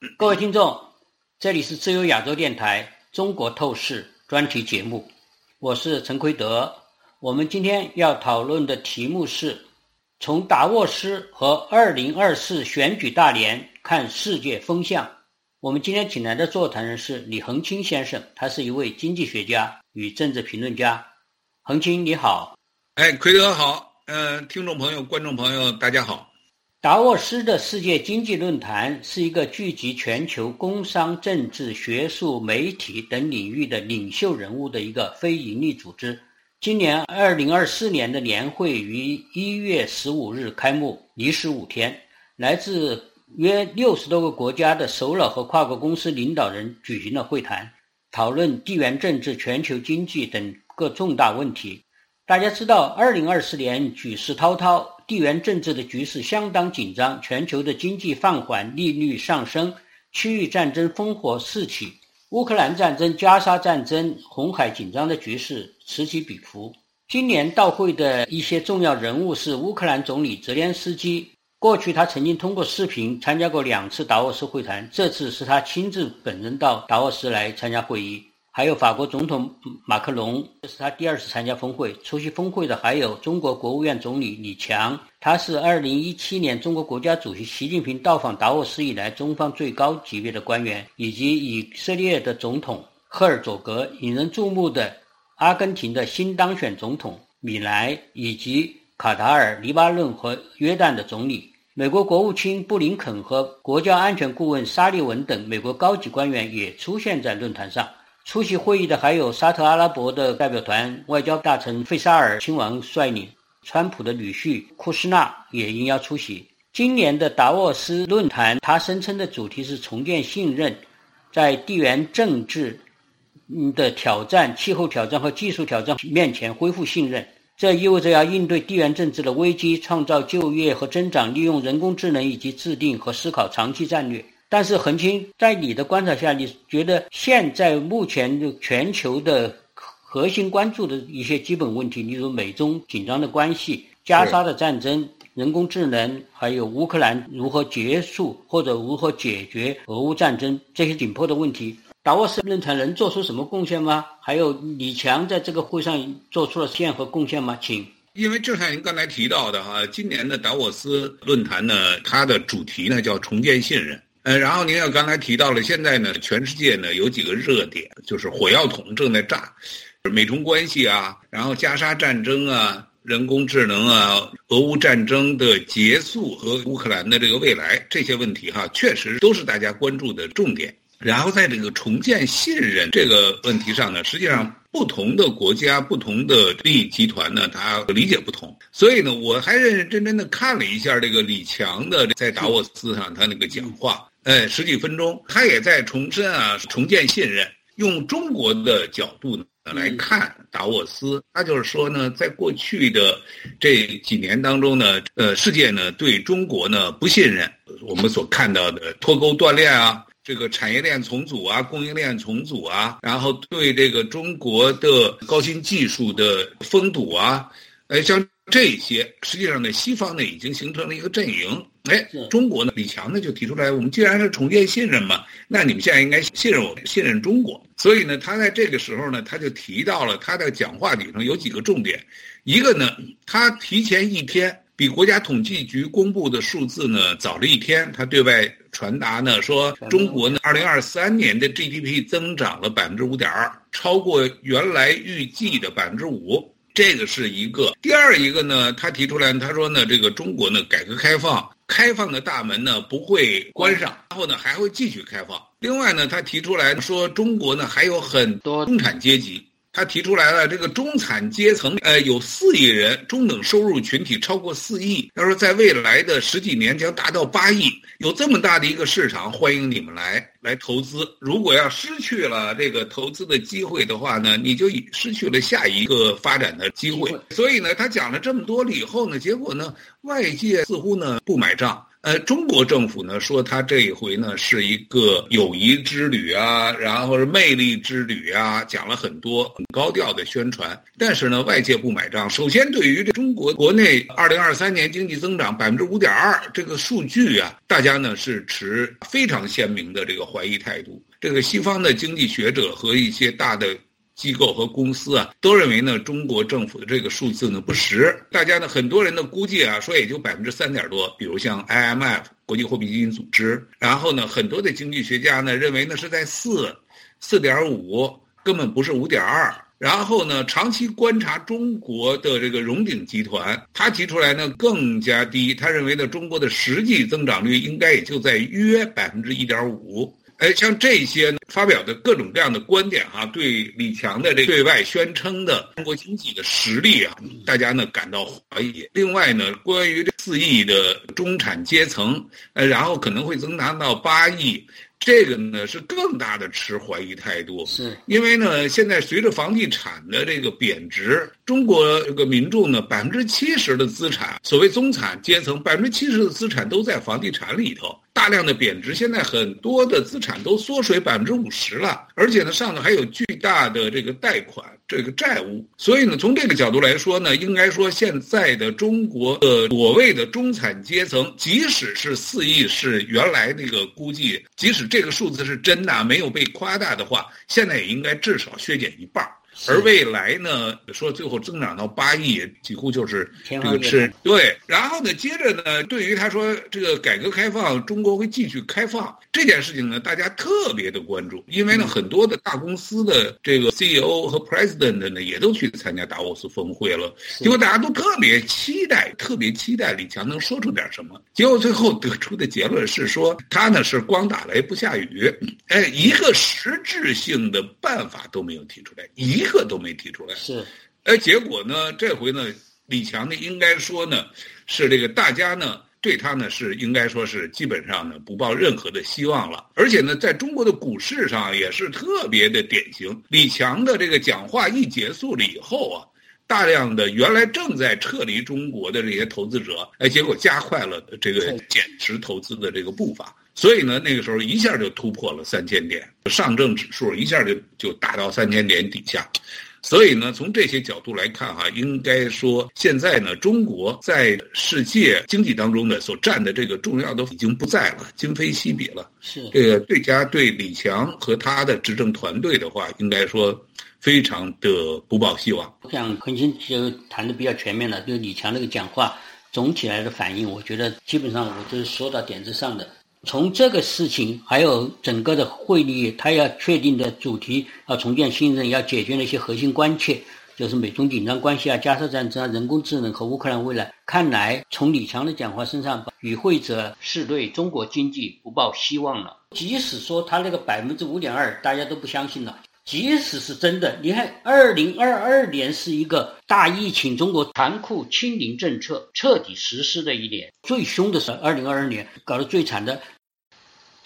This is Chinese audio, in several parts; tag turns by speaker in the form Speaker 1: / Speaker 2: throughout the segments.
Speaker 1: 各位听众，这里是自由亚洲电台《中国透视》专题节目，我是陈奎德。我们今天要讨论的题目是：从达沃斯和2024选举大联看世界风向。我们今天请来的座谈人是李恒清先生，他是一位经济学家与政治评论家。恒清，你好。
Speaker 2: 哎，奎德好。嗯，听众朋友、观众朋友，大家好。
Speaker 1: 达沃斯的世界经济论坛是一个聚集全球工商、政治、学术、媒体等领域的领袖人物的一个非营利组织。今年二零二四年的年会于一月十五日开幕，历时五天。来自约六十多个国家的首脑和跨国公司领导人举行了会谈，讨论地缘政治、全球经济等各重大问题。大家知道，二零二四年举世滔滔。地缘政治的局势相当紧张，全球的经济放缓，利率上升，区域战争烽火四起，乌克兰战争、加沙战争、红海紧张的局势此起彼伏。今年到会的一些重要人物是乌克兰总理泽连斯基，过去他曾经通过视频参加过两次达沃斯会谈，这次是他亲自本人到达沃斯来参加会议。还有法国总统马克龙，这是他第二次参加峰会。出席峰会的还有中国国务院总理李强，他是2017年中国国家主席习近平到访达沃斯以来中方最高级别的官员，以及以色列的总统赫尔佐格，引人注目的阿根廷的新当选总统米莱，以及卡塔尔、黎巴嫩和约旦的总理。美国国务卿布林肯和国家安全顾问沙利文等美国高级官员也出现在论坛上。出席会议的还有沙特阿拉伯的代表团，外交大臣费沙尔亲王率领，川普的女婿库什纳也应邀出席。今年的达沃斯论坛，他声称的主题是重建信任，在地缘政治的挑战、气候挑战和技术挑战面前恢复信任。这意味着要应对地缘政治的危机，创造就业和增长，利用人工智能以及制定和思考长期战略。但是，恒清，在你的观察下，你觉得现在目前的全球的核心关注的一些基本问题，例如美中紧张的关系、加沙的战争、人工智能，还有乌克兰如何结束或者如何解决俄乌战争这些紧迫的问题，达沃斯论坛能做出什么贡献吗？还有李强在这个会上做出了献和贡献吗？请。
Speaker 2: 因为就像您刚才提到的哈，今年的达沃斯论坛呢，它的主题呢叫重建信任。呃，然后您要刚才提到了，现在呢，全世界呢有几个热点，就是火药桶正在炸，美中关系啊，然后加沙战争啊，人工智能啊，俄乌战争的结束和乌克兰的这个未来这些问题哈，确实都是大家关注的重点。然后在这个重建信任这个问题上呢，实际上不同的国家、不同的利益集团呢，他理解不同。所以呢，我还认认真真的看了一下这个李强的在达沃斯上他那个讲话。哎，十几分钟，他也在重申啊，重建信任。用中国的角度呢来看达沃斯，他就是说呢，在过去的这几年当中呢，呃，世界呢对中国呢不信任。我们所看到的脱钩断链啊，这个产业链重组啊，供应链重组啊，然后对这个中国的高新技术的封堵啊，哎，像这些，实际上呢，西方呢已经形成了一个阵营。哎，中国呢？李强呢就提出来，我们既然是重建信任嘛，那你们现在应该信任我，信任中国。所以呢，他在这个时候呢，他就提到了他的讲话里头有几个重点。一个呢，他提前一天，比国家统计局公布的数字呢早了一天，他对外传达呢说，中国呢二零二三年的 GDP 增长了百分之五点二，超过原来预计的百分之五。这个是一个。第二一个呢，他提出来，他说呢，这个中国呢改革开放。开放的大门呢不会关上，然后呢还会继续开放。另外呢，他提出来说，中国呢还有很多中产阶级。他提出来了，这个中产阶层，呃，有四亿人，中等收入群体超过四亿。他说，在未来的十几年将达到八亿，有这么大的一个市场，欢迎你们来来投资。如果要失去了这个投资的机会的话呢，你就失去了下一个发展的机会。所以呢，他讲了这么多了以后呢，结果呢，外界似乎呢不买账。呃，中国政府呢说他这一回呢是一个友谊之旅啊，然后是魅力之旅啊，讲了很多很高调的宣传。但是呢，外界不买账。首先，对于这中国国内二零二三年经济增长百分之五点二这个数据啊，大家呢是持非常鲜明的这个怀疑态度。这个西方的经济学者和一些大的。机构和公司啊，都认为呢，中国政府的这个数字呢不实。大家呢，很多人的估计啊，说也就百分之三点多。比如像 IMF 国际货币基金组织，然后呢，很多的经济学家呢认为呢是在四，四点五，根本不是五点二。然后呢，长期观察中国的这个荣鼎集团，他提出来呢更加低，他认为呢中国的实际增长率应该也就在约百分之一点五。哎，像这些发表的各种各样的观点哈，对李强的这对外宣称的中国经济的实力啊，大家呢感到怀疑。另外呢，关于这四亿的中产阶层，呃，然后可能会增长到八亿，这个呢是更大的持怀疑态度。
Speaker 1: 是，
Speaker 2: 因为呢，现在随着房地产的这个贬值，中国这个民众呢，百分之七十的资产，所谓中产阶层，百分之七十的资产都在房地产里头。大量的贬值，现在很多的资产都缩水百分之五十了，而且呢，上头还有巨大的这个贷款、这个债务。所以呢，从这个角度来说呢，应该说现在的中国的所谓的中产阶层，即使是四亿是原来那个估计，即使这个数字是真的，没有被夸大的话，现在也应该至少削减一半。而未来呢，说最后增长到八亿，几乎就是这个吃对。然后呢，接着呢，对于他说这个改革开放，中国会继续开放这件事情呢，大家特别的关注，因为呢，很多的大公司的这个 CEO 和 President 呢，也都去参加达沃斯峰会了。结果大家都特别期待，特别期待李强能说出点什么。结果最后得出的结论是说，他呢是光打雷不下雨，哎，一个实质性的办法都没有提出来，一。一个都没提出来，
Speaker 1: 是，
Speaker 2: 哎，结果呢，这回呢，李强呢，应该说呢，是这个大家呢，对他呢，是应该说是基本上呢，不抱任何的希望了。而且呢，在中国的股市上也是特别的典型。李强的这个讲话一结束了以后啊，大量的原来正在撤离中国的这些投资者，哎，结果加快了这个减持投资的这个步伐。所以呢，那个时候一下就突破了三千点，上证指数一下就就达到三千点底下。所以呢，从这些角度来看哈，应该说现在呢，中国在世界经济当中呢所占的这个重要的已经不在了，今非昔比了。
Speaker 1: 是
Speaker 2: 这个对家对李强和他的执政团队的话，应该说非常的不抱希望。
Speaker 1: 我想恒星就谈的比较全面了，就李强那个讲话总体来的反应，我觉得基本上我都是说到点子上的。从这个事情，还有整个的会议，他要确定的主题，要重建信任，要解决那些核心关切，就是美中紧张关系啊、加沙战争啊、人工智能和乌克兰未来。看来从李强的讲话身上，与会者是对中国经济不抱希望了。即使说他那个百分之五点二，大家都不相信了。即使是真的，你看，二零二二年是一个大疫情、中国残酷清零政策彻底实施的一年，最凶的是二零二二年，搞得最惨的。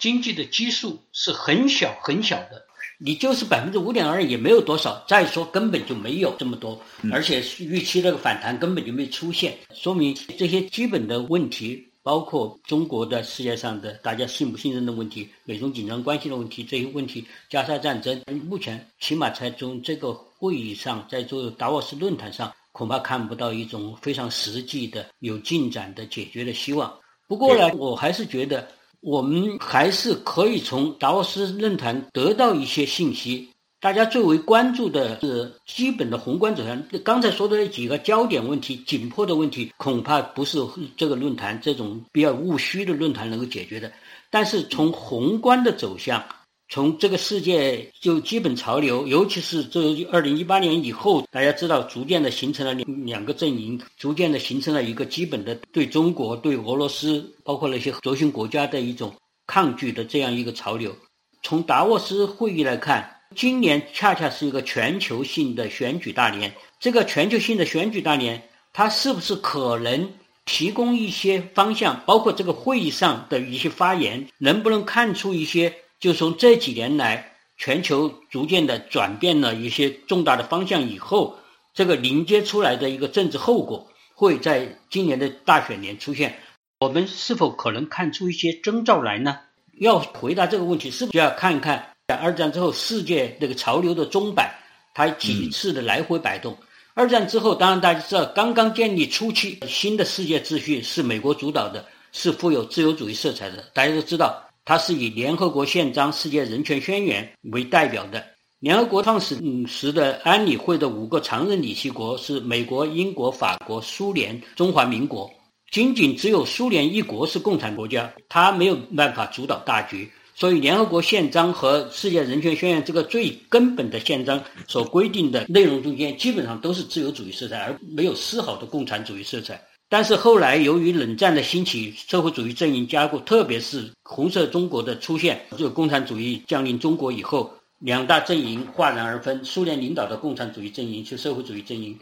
Speaker 1: 经济的基数是很小很小的，你就是百分之五点二也没有多少。再说根本就没有这么多，而且预期那个反弹根本就没出现，说明这些基本的问题，包括中国的世界上的大家信不信任的问题、美中紧张关系的问题，这些问题加沙战争，目前起码在从这个会议上，在做达沃斯论坛上，恐怕看不到一种非常实际的有进展的解决的希望。不过呢，我还是觉得。我们还是可以从达沃斯论坛得到一些信息。大家最为关注的是基本的宏观走向。刚才说的那几个焦点问题、紧迫的问题，恐怕不是这个论坛这种比较务虚的论坛能够解决的。但是从宏观的走向。从这个世界就基本潮流，尤其是这二零一八年以后，大家知道，逐渐的形成了两两个阵营，逐渐的形成了一个基本的对中国、对俄罗斯，包括那些轴心国家的一种抗拒的这样一个潮流。从达沃斯会议来看，今年恰恰是一个全球性的选举大年。这个全球性的选举大年，它是不是可能提供一些方向？包括这个会议上的一些发言，能不能看出一些？就从这几年来，全球逐渐的转变了一些重大的方向以后，这个凝结出来的一个政治后果，会在今年的大选年出现。我们是否可能看出一些征兆来呢？要回答这个问题，是不是要看一看在二战之后世界这个潮流的钟摆，它几次的来回摆动？二战之后，当然大家知道，刚刚建立初期，新的世界秩序是美国主导的，是富有自由主义色彩的。大家都知道，它是以联合国宪章、世界人权宣言为代表的。联合国创始时的安理会的五个常任理事国是美国、英国、法国、苏联、中华民国。仅仅只有苏联一国是共产国家，它没有办法主导大局。所以，联合国宪章和世界人权宣言这个最根本的宪章所规定的内容中间，基本上都是自由主义色彩，而没有丝毫的共产主义色彩。但是后来，由于冷战的兴起，社会主义阵营加固，特别是红色中国的出现，就共产主义降临中国以后，两大阵营哗然而分。苏联领导的共产主义阵营，就社会主义阵营，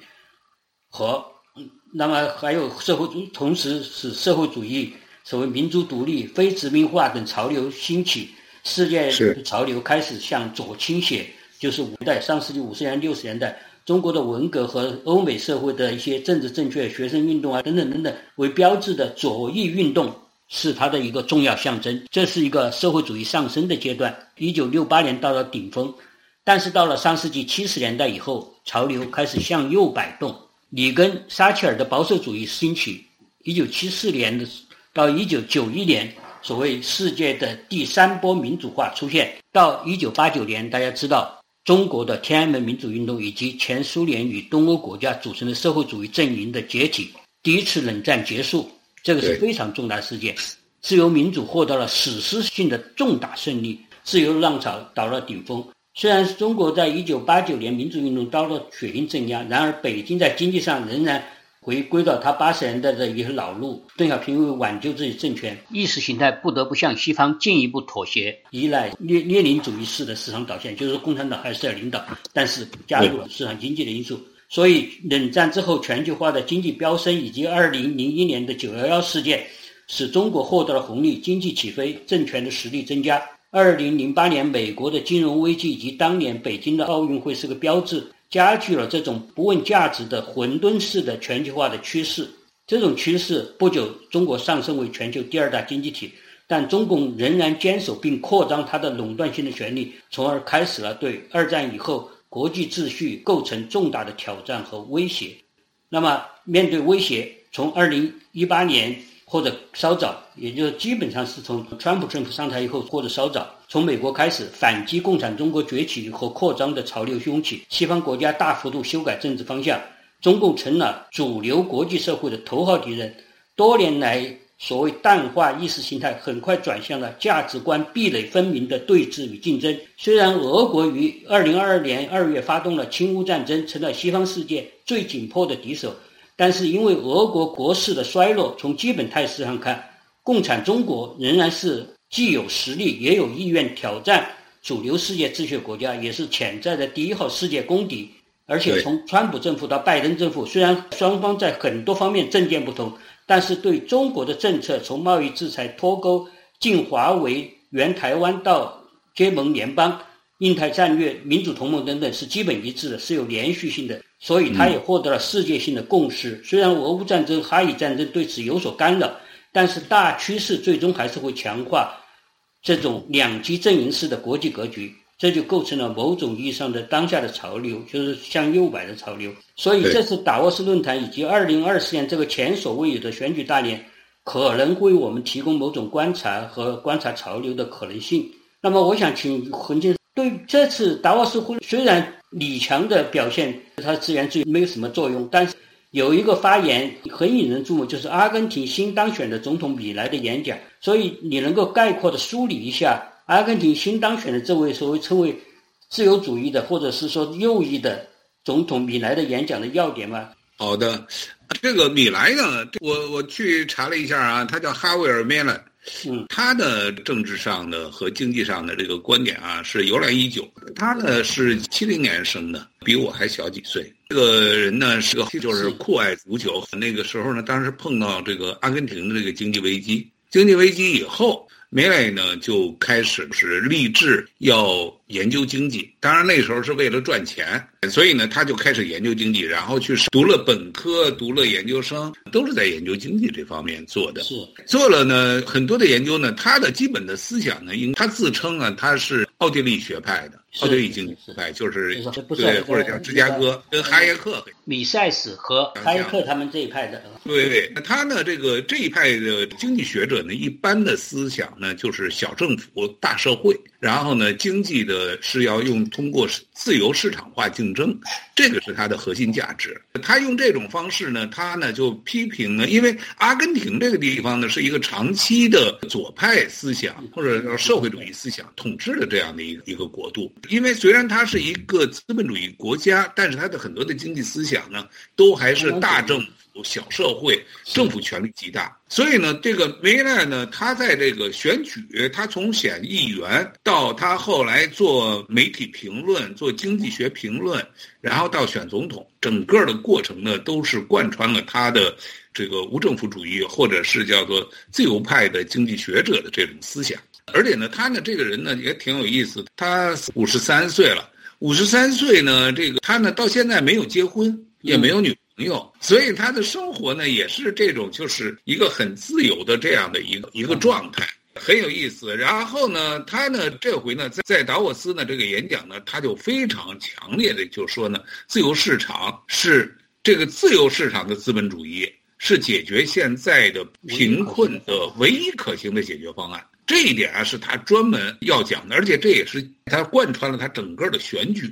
Speaker 1: 和。那么还有社会主义，同时使社会主义所谓民族独立、非殖民化等潮流兴起，世界潮流开始向左倾斜。就是五代上世纪五十年、六十年代，中国的文革和欧美社会的一些政治正确、学生运动啊等等等等为标志的左翼运动，是它的一个重要象征。这是一个社会主义上升的阶段。一九六八年到了顶峰，但是到了上世纪七十年代以后，潮流开始向右摆动。里根、撒切尔的保守主义兴起，一九七四年的到一九九一年，所谓世界的第三波民主化出现。到一九八九年，大家知道中国的天安门民主运动以及前苏联与东欧国家组成的社会主义阵营的解体，第一次冷战结束，这个是非常重大事件。自由民主获得了史诗性的重大胜利，自由浪潮到了顶峰。虽然中国在一九八九年民主运动遭到血腥镇压，然而北京在经济上仍然回归到他八十年代的一些老路。邓小平为挽救自己政权，意识形态不得不向西方进一步妥协，依赖列列宁主义式的市场导向，就是共产党还是要领导，但是加入了市场经济的因素。所以，冷战之后全球化的经济飙升，以及二零零一年的九幺幺事件，使中国获得了红利，经济起飞，政权的实力增加。二零零八年美国的金融危机以及当年北京的奥运会是个标志，加剧了这种不问价值的混沌式的全球化的趋势。这种趋势不久，中国上升为全球第二大经济体，但中共仍然坚守并扩张它的垄断性的权利，从而开始了对二战以后国际秩序构成重大的挑战和威胁。那么，面对威胁，从二零一八年。或者稍早，也就是基本上是从川普政府上台以后，或者稍早，从美国开始反击共产中国崛起和扩张的潮流兴起，西方国家大幅度修改政治方向，中共成了主流国际社会的头号敌人。多年来所谓淡化意识形态，很快转向了价值观壁垒分明的对峙与竞争。虽然俄国于二零二二年二月发动了侵乌战争，成了西方世界最紧迫的敌手。但是，因为俄国国势的衰落，从基本态势上看，共产中国仍然是既有实力也有意愿挑战主流世界秩序国家，也是潜在的第一号世界公敌。而且，从川普政府到拜登政府，虽然双方在很多方面政见不同，但是对中国的政策，从贸易制裁、脱钩、进华为、援台湾到结盟联邦、印太战略、民主同盟等等，是基本一致的，是有连续性的。所以，它也获得了世界性的共识。虽然俄乌战争、哈以战争对此有所干扰，但是大趋势最终还是会强化这种两极阵营式的国际格局，这就构成了某种意义上的当下的潮流，就是向右摆的潮流。所以，这次达沃斯论坛以及二零二四年这个前所未有的选举大年，可能为我们提供某种观察和观察潮流的可能性。那么，我想请洪先生对这次达沃斯会虽然。李强的表现，他资源资源没有什么作用，但是有一个发言很引人注目，就是阿根廷新当选的总统米莱的演讲。所以你能够概括的梳理一下阿根廷新当选的这位所谓称为自由主义的或者是说右翼的总统米莱的演讲的要点吗？
Speaker 2: 好的，这个米莱呢，我我去查了一下啊，他叫哈维尔·梅勒。
Speaker 1: 嗯，
Speaker 2: 他的政治上的和经济上的这个观点啊，是由来已久。他呢是七零年生的，比我还小几岁。这个人呢是个 就是酷爱足球。那个时候呢，当时碰到这个阿根廷的这个经济危机，经济危机以后，梅莱呢就开始是立志要研究经济，当然那时候是为了赚钱，所以呢他就开始研究经济，然后去读了本科，读了研究生，都是在研究经济这方面做的。
Speaker 1: 是
Speaker 2: 做了呢很多的研究呢，他的基本的思想呢，应他自称啊他是奥地利学派的，奥地利经济学派就是对，或者叫芝加哥跟哈耶克、
Speaker 1: 米塞斯和哈耶克他们这一派的。
Speaker 2: 对对，那他呢这个这一派的经济学者呢，一般的思想。呢就是小政府大社会，然后呢，经济的是要用通过自由市场化竞争，这个是它的核心价值。他用这种方式呢，他呢就批评呢，因为阿根廷这个地方呢是一个长期的左派思想或者叫社会主义思想统治的这样的一个一个国度。因为虽然它是一个资本主义国家，但是它的很多的经济思想呢，都还是大政。小社会，政府权力极大，所以呢，这个梅奈呢，他在这个选举，他从选议员到他后来做媒体评论、做经济学评论，然后到选总统，整个的过程呢，都是贯穿了他的这个无政府主义或者是叫做自由派的经济学者的这种思想。而且呢，他呢这个人呢也挺有意思，他五十三岁了，五十三岁呢，这个他呢到现在没有结婚，也没有女。朋友，所以他的生活呢也是这种，就是一个很自由的这样的一个一个状态，很有意思。然后呢，他呢这回呢在在达沃斯呢这个演讲呢，他就非常强烈的就说呢，自由市场是这个自由市场的资本主义是解决现在的贫困的唯一可行的解决方案。这一点啊，是他专门要讲的，而且这也是他贯穿了他整个的选举、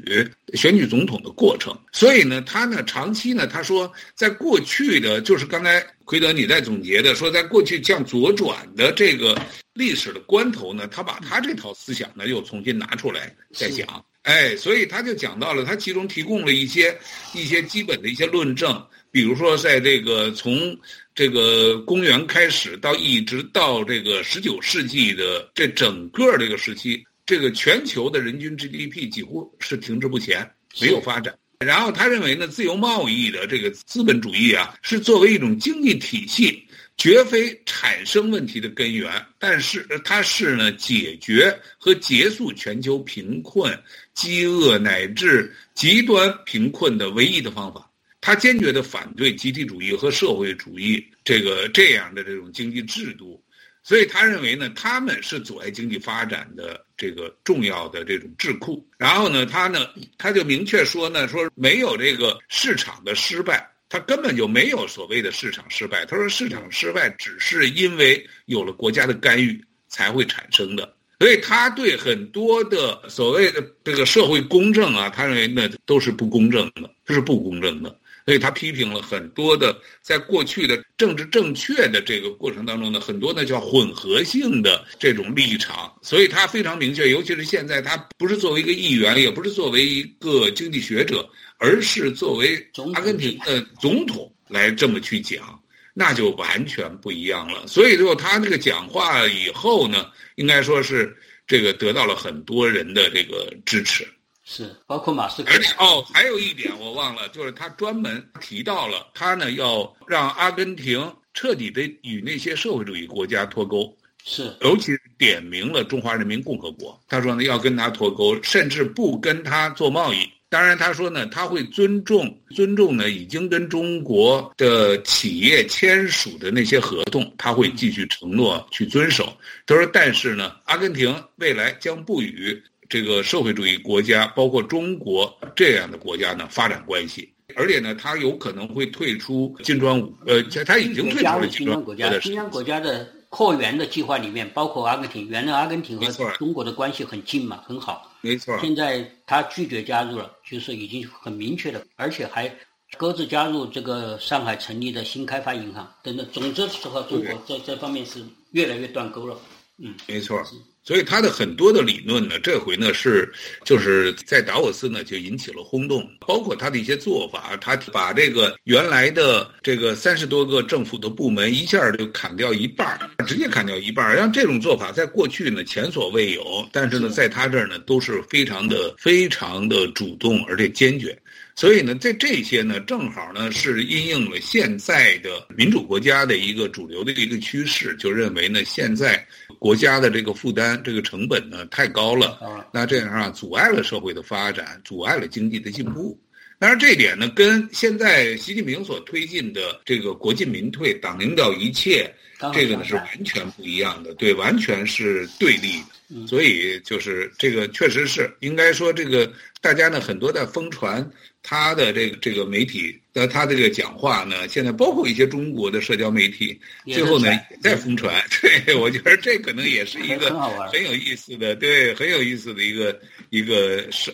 Speaker 2: 选举总统的过程。所以呢，他呢长期呢，他说，在过去的，就是刚才奎德你在总结的，说在过去向左转的这个历史的关头呢，他把他这套思想呢又重新拿出来再讲。哎，所以他就讲到了，他其中提供了一些一些基本的一些论证，比如说在这个从。这个公元开始到一直到这个十九世纪的这整个这个时期，这个全球的人均 GDP 几乎是停滞不前，没有发展。然后他认为呢，自由贸易的这个资本主义啊，是作为一种经济体系，绝非产生问题的根源，但是它是呢解决和结束全球贫困、饥饿乃至极端贫困的唯一的方法。他坚决的反对集体主义和社会主义这个这样的这种经济制度，所以他认为呢，他们是阻碍经济发展的这个重要的这种智库。然后呢，他呢，他就明确说呢，说没有这个市场的失败，他根本就没有所谓的市场失败。他说市场失败只是因为有了国家的干预才会产生的。所以他对很多的所谓的这个社会公正啊，他认为那都是不公正的，这是不公正的。所以他批评了很多的，在过去的政治正确的这个过程当中呢，很多呢叫混合性的这种立场。所以他非常明确，尤其是现在，他不是作为一个议员，也不是作为一个经济学者，而是作为阿根廷的总统来这么去讲，那就完全不一样了。所以，就他这个讲话以后呢，应该说是这个得到了很多人的这个支持。
Speaker 1: 是，包括马斯克。
Speaker 2: 而且哦，还有一点我忘了，就是他专门提到了，他呢要让阿根廷彻底的与那些社会主义国家脱钩。
Speaker 1: 是，
Speaker 2: 尤其点明了中华人民共和国，他说呢要跟他脱钩，甚至不跟他做贸易。当然，他说呢他会尊重尊重呢已经跟中国的企业签署的那些合同，他会继续承诺去遵守。他说，但是呢，阿根廷未来将不与。这个社会主义国家，包括中国这样的国家呢，发展关系，而且呢，他有可能会退出金砖五，呃，他已经退出了金砖
Speaker 1: 国家。金砖国家的扩员的计划里面，包括阿根廷，原来阿根廷和中国的关系很近嘛，很好。
Speaker 2: 没错。
Speaker 1: 现在他拒绝加入了，就是已经很明确的，而且还搁置加入这个上海成立的新开发银行等等。总之，和中国在这方面是越来越断钩了。嗯，
Speaker 2: 没错。所以他的很多的理论呢，这回呢是就是在达沃斯呢就引起了轰动，包括他的一些做法，他把这个原来的这个三十多个政府的部门一下就砍掉一半，直接砍掉一半，让这种做法在过去呢前所未有，但是呢在他这儿呢都是非常的非常的主动而且坚决。所以呢，在这些呢，正好呢是因应了现在的民主国家的一个主流的一个趋势，就认为呢，现在国家的这个负担、这个成本呢太高了，那这样啊阻碍了社会的发展，阻碍了经济的进步。当然，这一点呢，跟现在习近平所推进的这个国进民退、党领导一切，这个呢是完全不一样的，对，完全是对立的。所以就是这个，确实是应该说，这个大家呢很多在疯传。他的这个这个媒体的他的这个讲话呢，现在包括一些中国的社交媒体，最后呢也在疯传。对我觉得这可能也是一个很有意思的，对，很有意思的一个一个是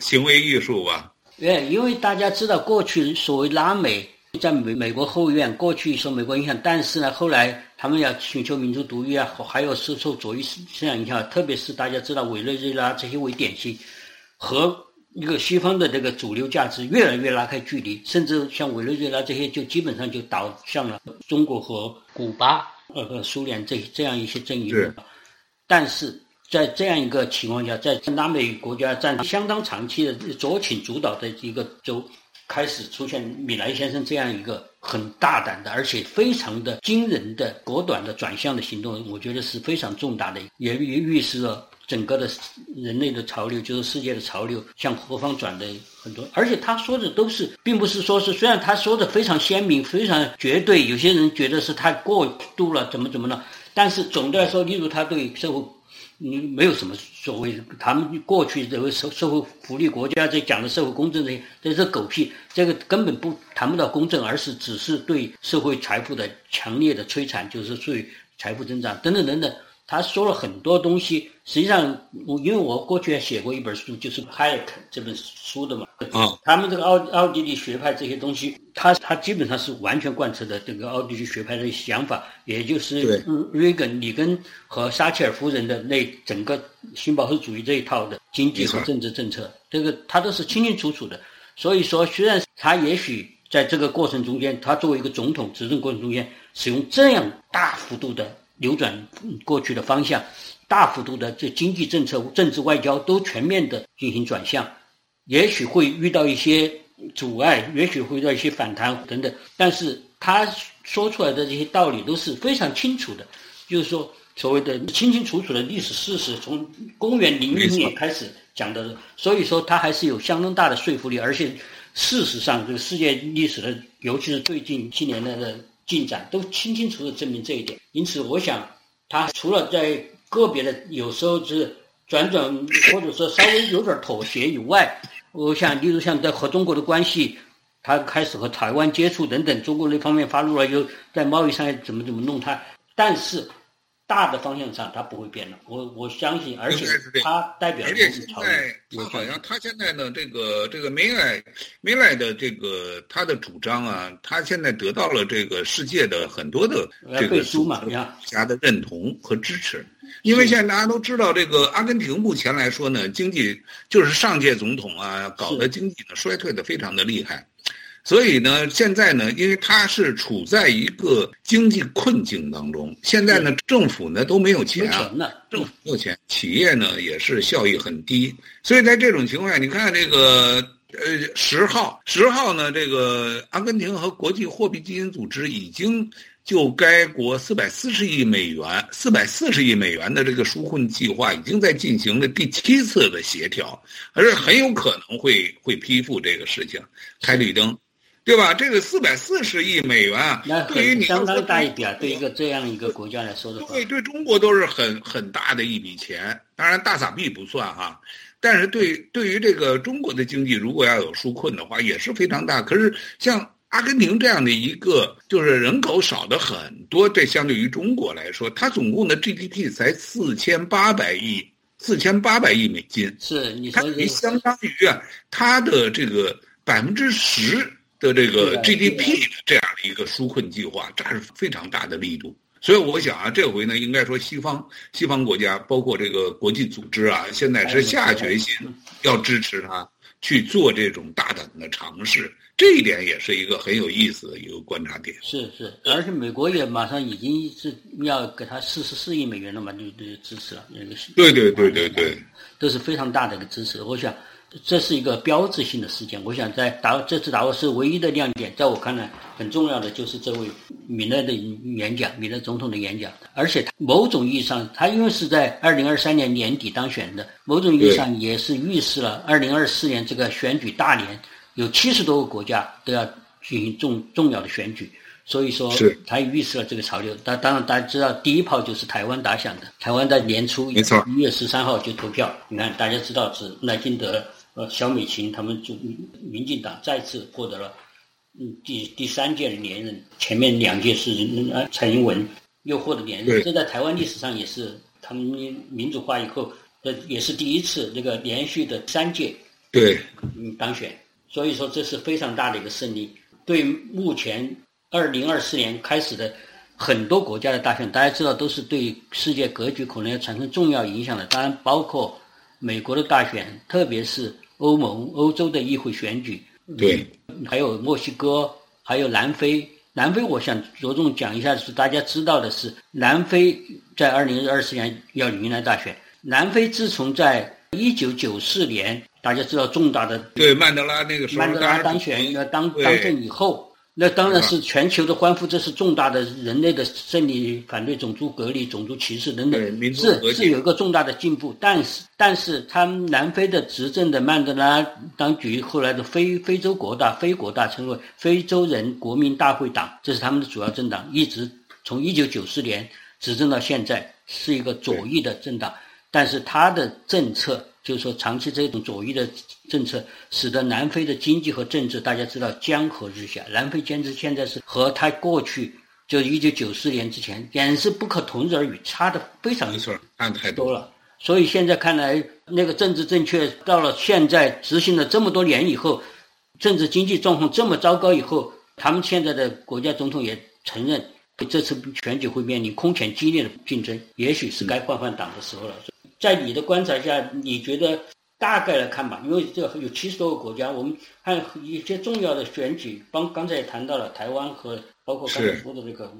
Speaker 2: 行为艺术吧。
Speaker 1: 对，因为大家知道过去所谓拉美在美美国后院，过去受美国影响，但是呢，后来他们要寻求民族独立啊，还有是受左翼思想影响，特别是大家知道委内瑞拉这些为典型和。一个西方的这个主流价值越来越拉开距离，甚至像委内瑞拉这些就基本上就倒向了中国和古巴、呃和苏联这这样一些阵营。但是在这样一个情况下，在拉美国家占相当长期的左倾主导的一个州，开始出现米莱先生这样一个很大胆的，而且非常的惊人的、果断的转向的行动，我觉得是非常重大的，也也预示了。整个的人类的潮流，就是世界的潮流向何方转的很多，而且他说的都是，并不是说是，虽然他说的非常鲜明、非常绝对，有些人觉得是太过度了，怎么怎么了，但是总的来说，例如他对社会，你，没有什么所谓，他们过去这个社社会福利国家在讲的社会公正这些，这是狗屁，这个根本不谈不到公正，而是只是对社会财富的强烈的摧残，就是对财富增长等等等等。他说了很多东西，实际上我因为我过去也写过一本书，就是《Hayek》这本书的嘛。
Speaker 2: 嗯。
Speaker 1: 他们这个奥奥地利学派这些东西，他他基本上是完全贯彻的这个奥地利学派的想法，也就是瑞根、里根和撒切尔夫人的那整个新保守主义这一套的经济和政治政策，这个他都是清清楚楚的。所以说，虽然他也许在这个过程中间，他作为一个总统执政过程中间，使用这样大幅度的。扭转过去的方向，大幅度的这经济政策、政治外交都全面的进行转向，也许会遇到一些阻碍，也许会遇到一些反弹等等。但是他说出来的这些道理都是非常清楚的，就是说所谓的清清楚楚的历史事实，从公元零零年开始讲的，所以说他还是有相当大的说服力。而且事实上，这个世界历史的，尤其是最近七年的。进展都清清楚楚证明这一点，因此我想，他除了在个别的有时候是转转或者说稍微有点妥协以外，我想，例如像在和中国的关系，他开始和台湾接触等等，中国那方面发怒了，又在贸易上怎么怎么弄他，但是。大的方向上，它不会变的。我我相信，而且它代表。
Speaker 2: 而且现在，他好像他现在呢，这个这个梅莱梅莱的这个他的主张啊，他现在得到了这个世界的很多的这个国家的认同和支持。因为现在大家都知道，这个阿根廷目前来说呢，经济就是上届总统啊搞的经济呢衰退的非常的厉害。所以呢，现在呢，因为它是处在一个经济困境当中，现在呢，政府呢都没有钱啊，政府没有钱，企业呢也是效益很低，所以在这种情况下，你看这个呃十号十号呢，这个阿根廷和国际货币基金组织已经就该国四百四十亿美元四百四十亿美元的这个纾困计划，已经在进行了第七次的协调，而且很有可能会会批复这个事情，开绿灯。对吧？这个四百四十亿美元啊，对于你
Speaker 1: 相当大一笔啊，对一个这样一个国家来说的话，
Speaker 2: 对对中国都是很很大的一笔钱。当然大撒币不算哈，但是对对于这个中国的经济，如果要有纾困的话，也是非常大。可是像阿根廷这样的一个，就是人口少的很多，这相对于中国来说，它总共的 GDP 才四千八百亿，四千八百亿美金，
Speaker 1: 是你
Speaker 2: 它相当于啊，它的这个百分之十。的这个 GDP 的这样的一个纾困计划，这是非常大的力度。所以我想啊，这回呢，应该说西方西方国家，包括这个国际组织啊，现在是下决心要支持他去做这种大胆的尝试。这一点也是一个很有意思的一个观察点。
Speaker 1: 是是，而且美国也马上已经是要给他四十四亿美元了嘛，就就支持了那个。
Speaker 2: 对对对对对，
Speaker 1: 都是非常大的一个支持。我想。这是一个标志性的事件。我想在达这次达沃斯唯一的亮点，在我看来很重要的就是这位米勒的演讲，米勒总统的演讲。而且某种意义上，他因为是在二零二三年年底当选的，某种意义上也是预示了二零二四年这个选举大年，有七十多个国家都要进行重重要的选举。所以说，他预示了这个潮流。当当然，大家知道，第一炮就是台湾打响的。台湾在年初
Speaker 2: 没错，
Speaker 1: 一月十三号就投票。你看，大家知道是赖清德、呃小美琴他们就民进党再次获得了嗯第第三届的连任。前面两届是呃蔡英文又获得连任，这在台湾历史上也是他们民主化以后呃也是第一次这个连续的三届
Speaker 2: 对
Speaker 1: 嗯当选。所以说这是非常大的一个胜利，对目前。二零二四年开始的很多国家的大选，大家知道都是对世界格局可能要产生重要影响的。当然，包括美国的大选，特别是欧盟、欧洲的议会选举。
Speaker 2: 对，
Speaker 1: 还有墨西哥，还有南非。南非，我想着重讲一下，是大家知道的是，南非在二零二四年要迎来大选。南非自从在一九九四年，大家知道重大的
Speaker 2: 对曼德拉那个时
Speaker 1: 候曼德拉当选要当当政以后。那当然是全球的欢呼，这是重大的人类的胜利，反对种族隔离、种族歧视等等，是是有一个重大的进步。但是，但是他们南非的执政的曼德拉当局后来的非非洲国大、非国大称为非洲人国民大会党，这是他们的主要政党，一直从一九九四年执政到现在，是一个左翼的政党。但是他的政策。就是说，长期这种左翼的政策，使得南非的经济和政治，大家知道江河日下。南非简直现在是和他过去就一九九四年之前，简直是不可同日而语，差的非常
Speaker 2: 没错，差太
Speaker 1: 多了。所以现在看来，那个政治正确到了现在执行了这么多年以后，政治经济状况这么糟糕以后，他们现在的国家总统也承认，这次选举会面临空前激烈的竞争，也许是该换换党的时候了。在你的观察下，你觉得大概来看吧，因为这有七十多个国家，我们看一些重要的选举，刚刚才也谈到了台湾和包括刚才说的这个，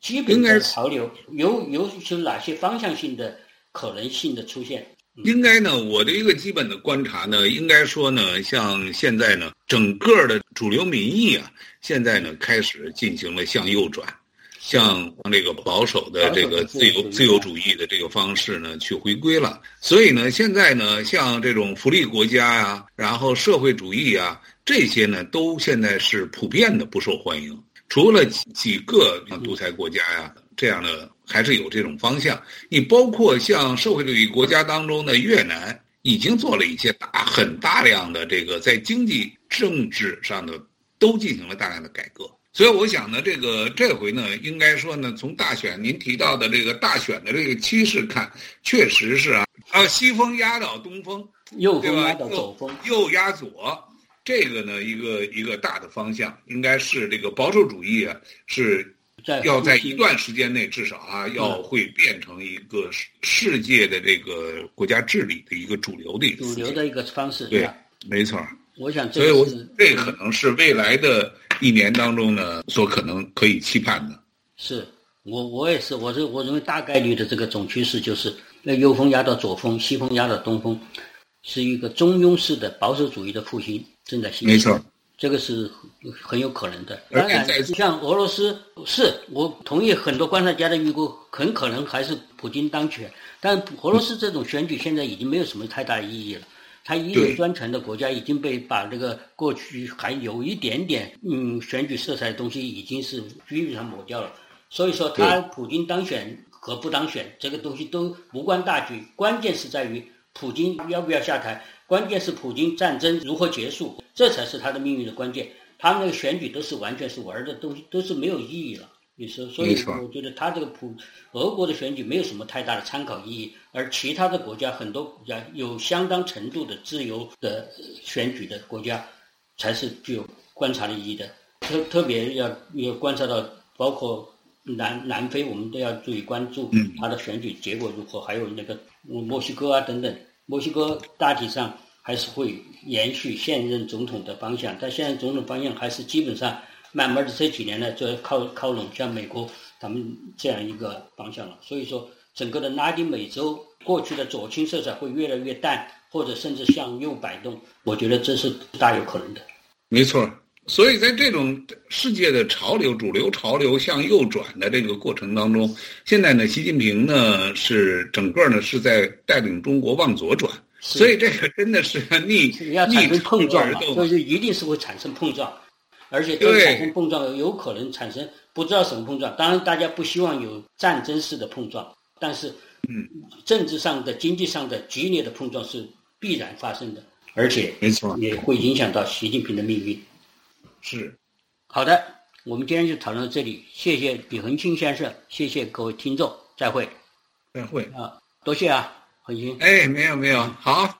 Speaker 1: 基本的潮流有有有哪些方向性的可能性的出现？
Speaker 2: 应该呢，我的一个基本的观察呢，应该说呢，像现在呢，整个的主流民意啊，现在呢开始进行了向右转。向这个保守的这个自由自由主义的这个方式呢，去回归了。所以呢，现在呢，像这种福利国家呀，然后社会主义啊，这些呢，都现在是普遍的不受欢迎。除了几个像独裁国家呀这样的，还是有这种方向。你包括像社会主义国家当中的越南，已经做了一些大很大量的这个在经济政治上的都进行了大量的改革。所以我想呢，这个这回呢，应该说呢，从大选您提到的这个大选的这个趋势看，确实是啊，啊，西风压倒东风，
Speaker 1: 右风压倒左风，
Speaker 2: 右压左，这个呢，一个一个大的方向，应该是这个保守主义啊，是要在一段时间内至少啊，要会变成一个世世界的这个国家治理的一个主流的一个
Speaker 1: 主流的一个方式，
Speaker 2: 对，没错。
Speaker 1: 我想，
Speaker 2: 所以我这可能是未来的一年当中呢，所可能可以期盼的。
Speaker 1: 是我，我也是，我是我认为大概率的这个总趋势就是，那右风压到左风，西风压到东风，是一个中庸式的保守主义的复兴正在兴起。
Speaker 2: 没错，
Speaker 1: 这个是很有可能的。当然，像俄罗斯，是我同意很多观察家的预估，很可能还是普京当选。但俄罗斯这种选举现在已经没有什么太大的意义了。他一人专权的国家已经被把这个过去还有一点点嗯选举色彩的东西已经是基本上抹掉了，所以说他普京当选和不当选这个东西都无关大局，关键是在于普京要不要下台，关键是普京战争如何结束，这才是他的命运的关键。他们那个选举都是完全是玩的东西，都是没有意义了。你说，所以我觉得他这个普俄国的选举没有什么太大的参考意义，而其他的国家很多国家有相当程度的自由的选举的国家，才是具有观察的意义的。特特别要要观察到，包括南南非，我们都要注意关注他的选举结果如何，还有那个墨西哥啊等等。墨西哥大体上还是会延续现任总统的方向，但现任总统方向还是基本上。慢慢的这几年呢，就靠靠拢像美国他们这样一个方向了。所以说，整个的拉丁美洲过去的左倾色彩会越来越淡，或者甚至向右摆动。我觉得这是大有可能的。
Speaker 2: 没错。所以在这种世界的潮流、主流潮流向右转的这个过程当中，现在呢，习近平呢是整个呢是在带领中国往左转。所以这个真的是逆
Speaker 1: 要产生碰撞嘛，所一定是会产生碰撞，而且这产生碰撞有可能产生不知道什么碰撞。当然，大家不希望有战争式的碰撞，但是，
Speaker 2: 嗯，
Speaker 1: 政治上的、经济上的激烈的碰撞是必然发生的，而且
Speaker 2: 没错
Speaker 1: 也会影响到习近平的命运。
Speaker 2: 是，
Speaker 1: 好的，我们今天就讨论到这里，谢谢李恒清先生，谢谢各位听众，再会，
Speaker 2: 再会
Speaker 1: 啊，多谢啊。
Speaker 2: 恒清哎，没有没有，好。